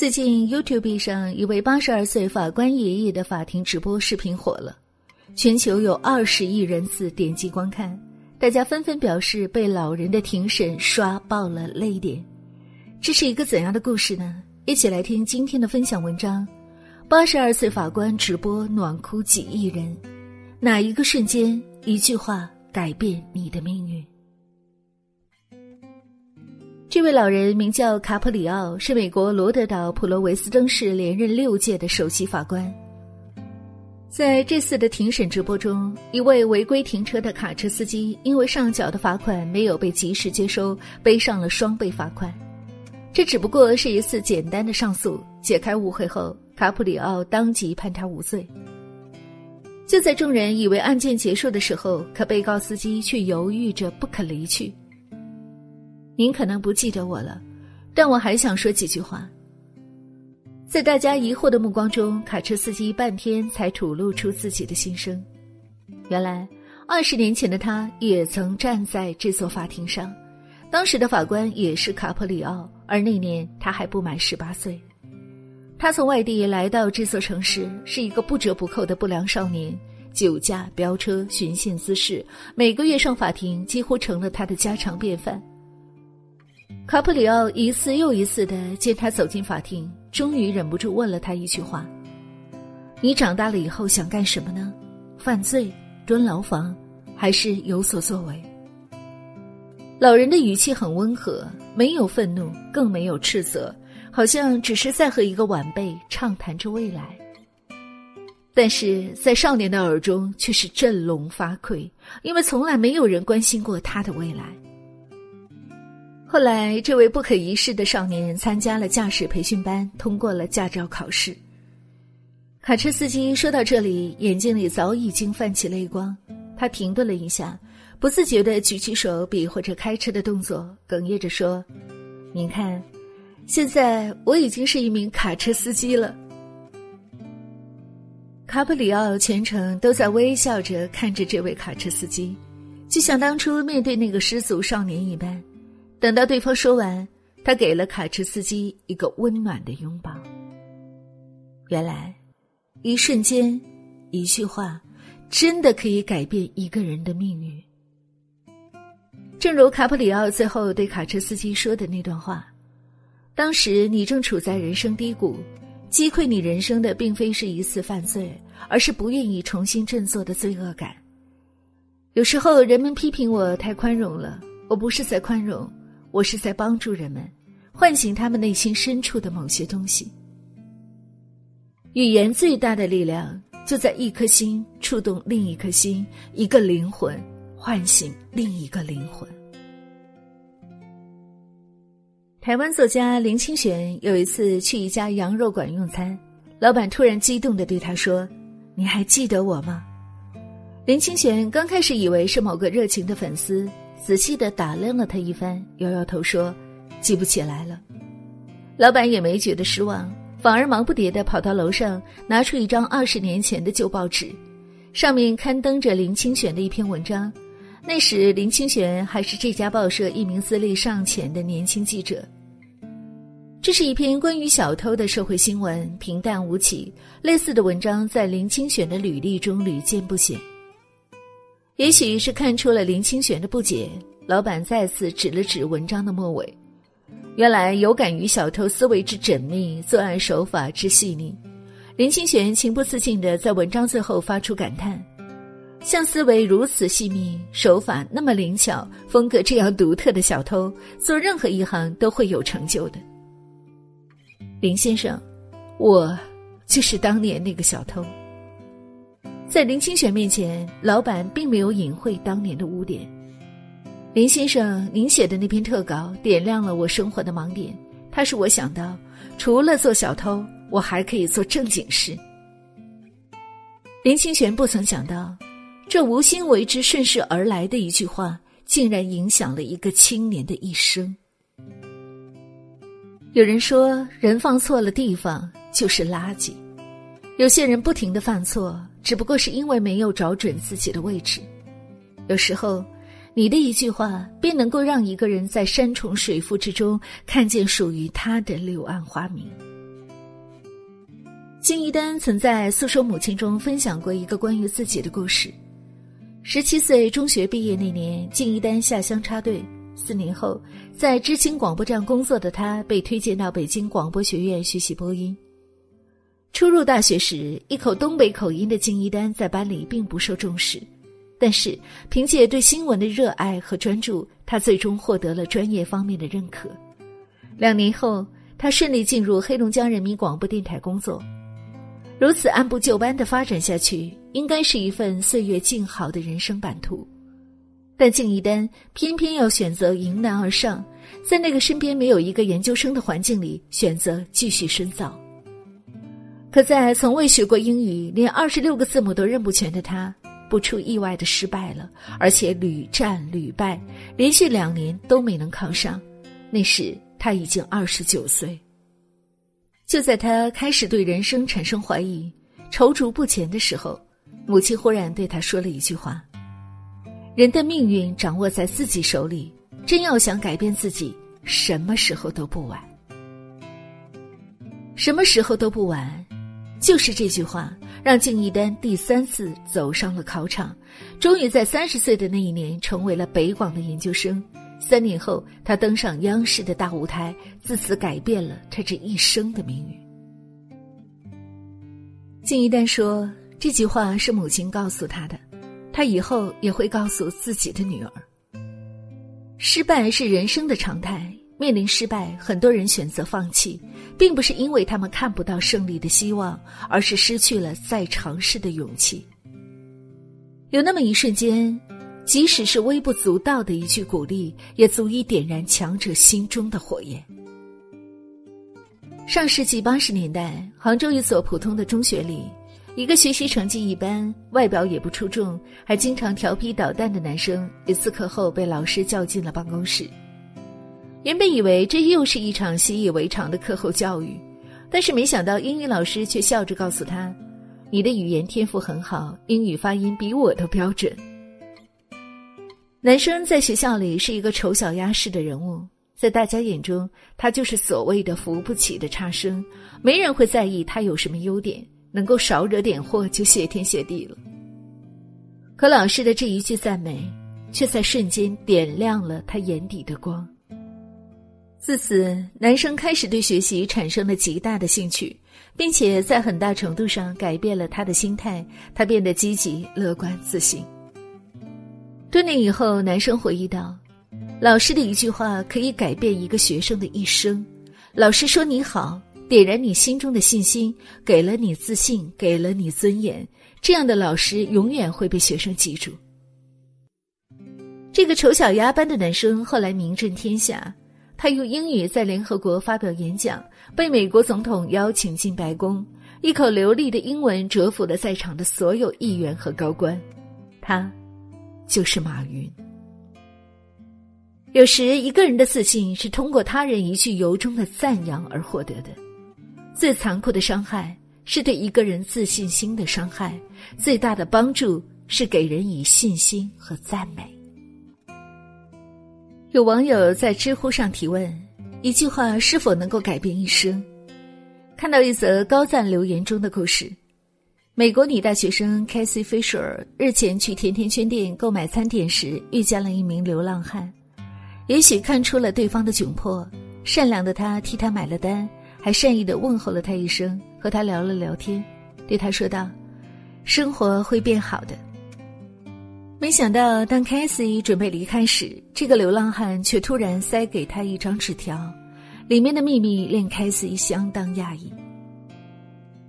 最近 YouTube 上一位八十二岁法官爷爷的法庭直播视频火了，全球有二十亿人次点击观看，大家纷纷表示被老人的庭审刷爆了泪点。这是一个怎样的故事呢？一起来听今天的分享文章：八十二岁法官直播暖哭几亿人，哪一个瞬间，一句话改变你的命运？这位老人名叫卡普里奥，是美国罗德岛普罗维斯登市连任六届的首席法官。在这次的庭审直播中，一位违规停车的卡车司机因为上缴的罚款没有被及时接收，背上了双倍罚款。这只不过是一次简单的上诉，解开误会后，卡普里奥当即判他无罪。就在众人以为案件结束的时候，可被告司机却犹豫着不肯离去。您可能不记得我了，但我还想说几句话。在大家疑惑的目光中，卡车司机半天才吐露出自己的心声。原来，二十年前的他也曾站在这座法庭上，当时的法官也是卡普里奥，而那年他还不满十八岁。他从外地来到这座城市，是一个不折不扣的不良少年，酒驾、飙车、寻衅滋事，每个月上法庭几乎成了他的家常便饭。卡普里奥一次又一次的见他走进法庭，终于忍不住问了他一句话：“你长大了以后想干什么呢？犯罪、蹲牢房，还是有所作为？”老人的语气很温和，没有愤怒，更没有斥责，好像只是在和一个晚辈畅谈着未来。但是在少年的耳中却是振聋发聩，因为从来没有人关心过他的未来。后来，这位不可一世的少年参加了驾驶培训班，通过了驾照考试。卡车司机说到这里，眼睛里早已经泛起泪光。他停顿了一下，不自觉地举起手比划着开车的动作，哽咽着说：“您看，现在我已经是一名卡车司机了。”卡普里奥全程都在微笑着看着这位卡车司机，就像当初面对那个失足少年一般。等到对方说完，他给了卡车司机一个温暖的拥抱。原来，一瞬间，一句话，真的可以改变一个人的命运。正如卡普里奥最后对卡车司机说的那段话：“当时你正处在人生低谷，击溃你人生的并非是一次犯罪，而是不愿意重新振作的罪恶感。有时候人们批评我太宽容了，我不是在宽容。”我是在帮助人们，唤醒他们内心深处的某些东西。语言最大的力量就在一颗心触动另一颗心，一个灵魂唤醒另一个灵魂。台湾作家林清玄有一次去一家羊肉馆用餐，老板突然激动的对他说：“你还记得我吗？”林清玄刚开始以为是某个热情的粉丝。仔细的打量了他一番，摇摇头说：“记不起来了。”老板也没觉得失望，反而忙不迭的跑到楼上，拿出一张二十年前的旧报纸，上面刊登着林清玄的一篇文章。那时林清玄还是这家报社一名资历尚浅的年轻记者。这是一篇关于小偷的社会新闻，平淡无奇。类似的文章在林清玄的履历中屡见不鲜。也许是看出了林清玄的不解，老板再次指了指文章的末尾。原来有感于小偷思维之缜密，作案手法之细腻，林清玄情不自禁的在文章最后发出感叹：像思维如此细密、手法那么灵巧、风格这样独特的小偷，做任何一行都会有成就的。林先生，我就是当年那个小偷。在林清玄面前，老板并没有隐晦当年的污点。林先生，您写的那篇特稿点亮了我生活的盲点，它使我想到，除了做小偷，我还可以做正经事。林清玄不曾想到，这无心为之、顺势而来的一句话，竟然影响了一个青年的一生。有人说，人放错了地方就是垃圾。有些人不停的犯错。只不过是因为没有找准自己的位置，有时候，你的一句话便能够让一个人在山重水复之中看见属于他的柳暗花明。金一丹曾在诉说母亲中分享过一个关于自己的故事。十七岁中学毕业那年，金一丹下乡插队。四年后，在知青广播站工作的他被推荐到北京广播学院学习播音。初入大学时，一口东北口音的敬一丹在班里并不受重视，但是凭借对新闻的热爱和专注，他最终获得了专业方面的认可。两年后，他顺利进入黑龙江人民广播电台工作。如此按部就班的发展下去，应该是一份岁月静好的人生版图。但敬一丹偏偏要选择迎难而上，在那个身边没有一个研究生的环境里，选择继续深造。可在从未学过英语、连二十六个字母都认不全的他，不出意外的失败了，而且屡战屡败，连续两年都没能考上。那时他已经二十九岁。就在他开始对人生产生怀疑、踌躇不前的时候，母亲忽然对他说了一句话：“人的命运掌握在自己手里，真要想改变自己，什么时候都不晚。什么时候都不晚。”就是这句话，让敬一丹第三次走上了考场，终于在三十岁的那一年成为了北广的研究生。三年后，他登上央视的大舞台，自此改变了他这一生的命运。敬一丹说：“这句话是母亲告诉他的，他以后也会告诉自己的女儿。失败是人生的常态，面临失败，很多人选择放弃，并不是因为他们看不到胜利的希望，而是失去了再尝试的勇气。有那么一瞬间。”即使是微不足道的一句鼓励，也足以点燃强者心中的火焰。上世纪八十年代，杭州一所普通的中学里，一个学习成绩一般、外表也不出众、还经常调皮捣蛋的男生，一次课后被老师叫进了办公室。原本以为这又是一场习以为常的课后教育，但是没想到英语老师却笑着告诉他：“你的语言天赋很好，英语发音比我都标准。”男生在学校里是一个丑小鸭式的人物，在大家眼中，他就是所谓的扶不起的差生，没人会在意他有什么优点，能够少惹点祸就谢天谢地了。可老师的这一句赞美，却在瞬间点亮了他眼底的光。自此，男生开始对学习产生了极大的兴趣，并且在很大程度上改变了他的心态，他变得积极、乐观、自信。多年以后，男生回忆道：“老师的一句话可以改变一个学生的一生。老师说你好，点燃你心中的信心，给了你自信，给了你尊严。这样的老师永远会被学生记住。”这个丑小鸭般的男生后来名震天下，他用英语在联合国发表演讲，被美国总统邀请进白宫，一口流利的英文折服了在场的所有议员和高官。他。就是马云。有时，一个人的自信是通过他人一句由衷的赞扬而获得的。最残酷的伤害是对一个人自信心的伤害，最大的帮助是给人以信心和赞美。有网友在知乎上提问：一句话是否能够改变一生？看到一则高赞留言中的故事。美国女大学生 Cassie Fisher 日前去甜甜圈店购买餐点时，遇见了一名流浪汉。也许看出了对方的窘迫，善良的他替他买了单，还善意的问候了他一声，和他聊了聊天，对他说道：“生活会变好的。”没想到，当 Cassie 准备离开时，这个流浪汉却突然塞给他一张纸条，里面的秘密令 Cassie 相当讶异。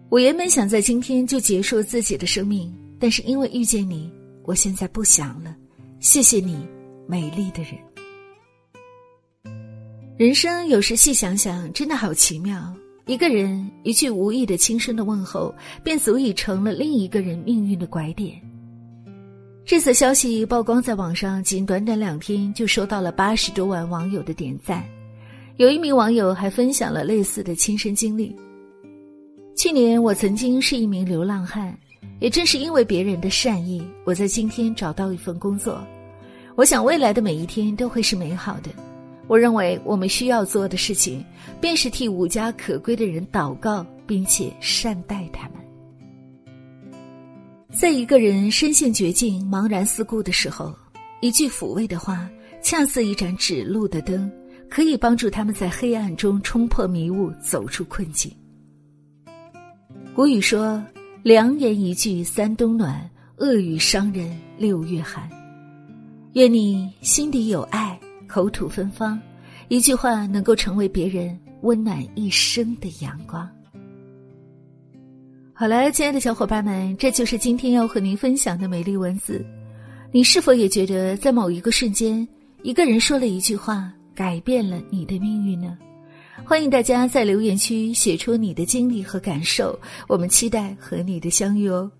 我原本想在今天就结束自己的生命，但是因为遇见你，我现在不想了。谢谢你，美丽的人。人生有时细想想，真的好奇妙。一个人一句无意的轻声的问候，便足以成了另一个人命运的拐点。这则消息曝光在网上，仅短短两天就收到了八十多万网友的点赞。有一名网友还分享了类似的亲身经历。去年我曾经是一名流浪汉，也正是因为别人的善意，我在今天找到一份工作。我想未来的每一天都会是美好的。我认为我们需要做的事情，便是替无家可归的人祷告，并且善待他们。在一个人身陷绝境、茫然四顾的时候，一句抚慰的话，恰似一盏指路的灯，可以帮助他们在黑暗中冲破迷雾，走出困境。古语说：“良言一句三冬暖，恶语伤人六月寒。”愿你心底有爱，口吐芬芳，一句话能够成为别人温暖一生的阳光。好了，亲爱的小伙伴们，这就是今天要和您分享的美丽文字。你是否也觉得，在某一个瞬间，一个人说了一句话，改变了你的命运呢？欢迎大家在留言区写出你的经历和感受，我们期待和你的相遇哦。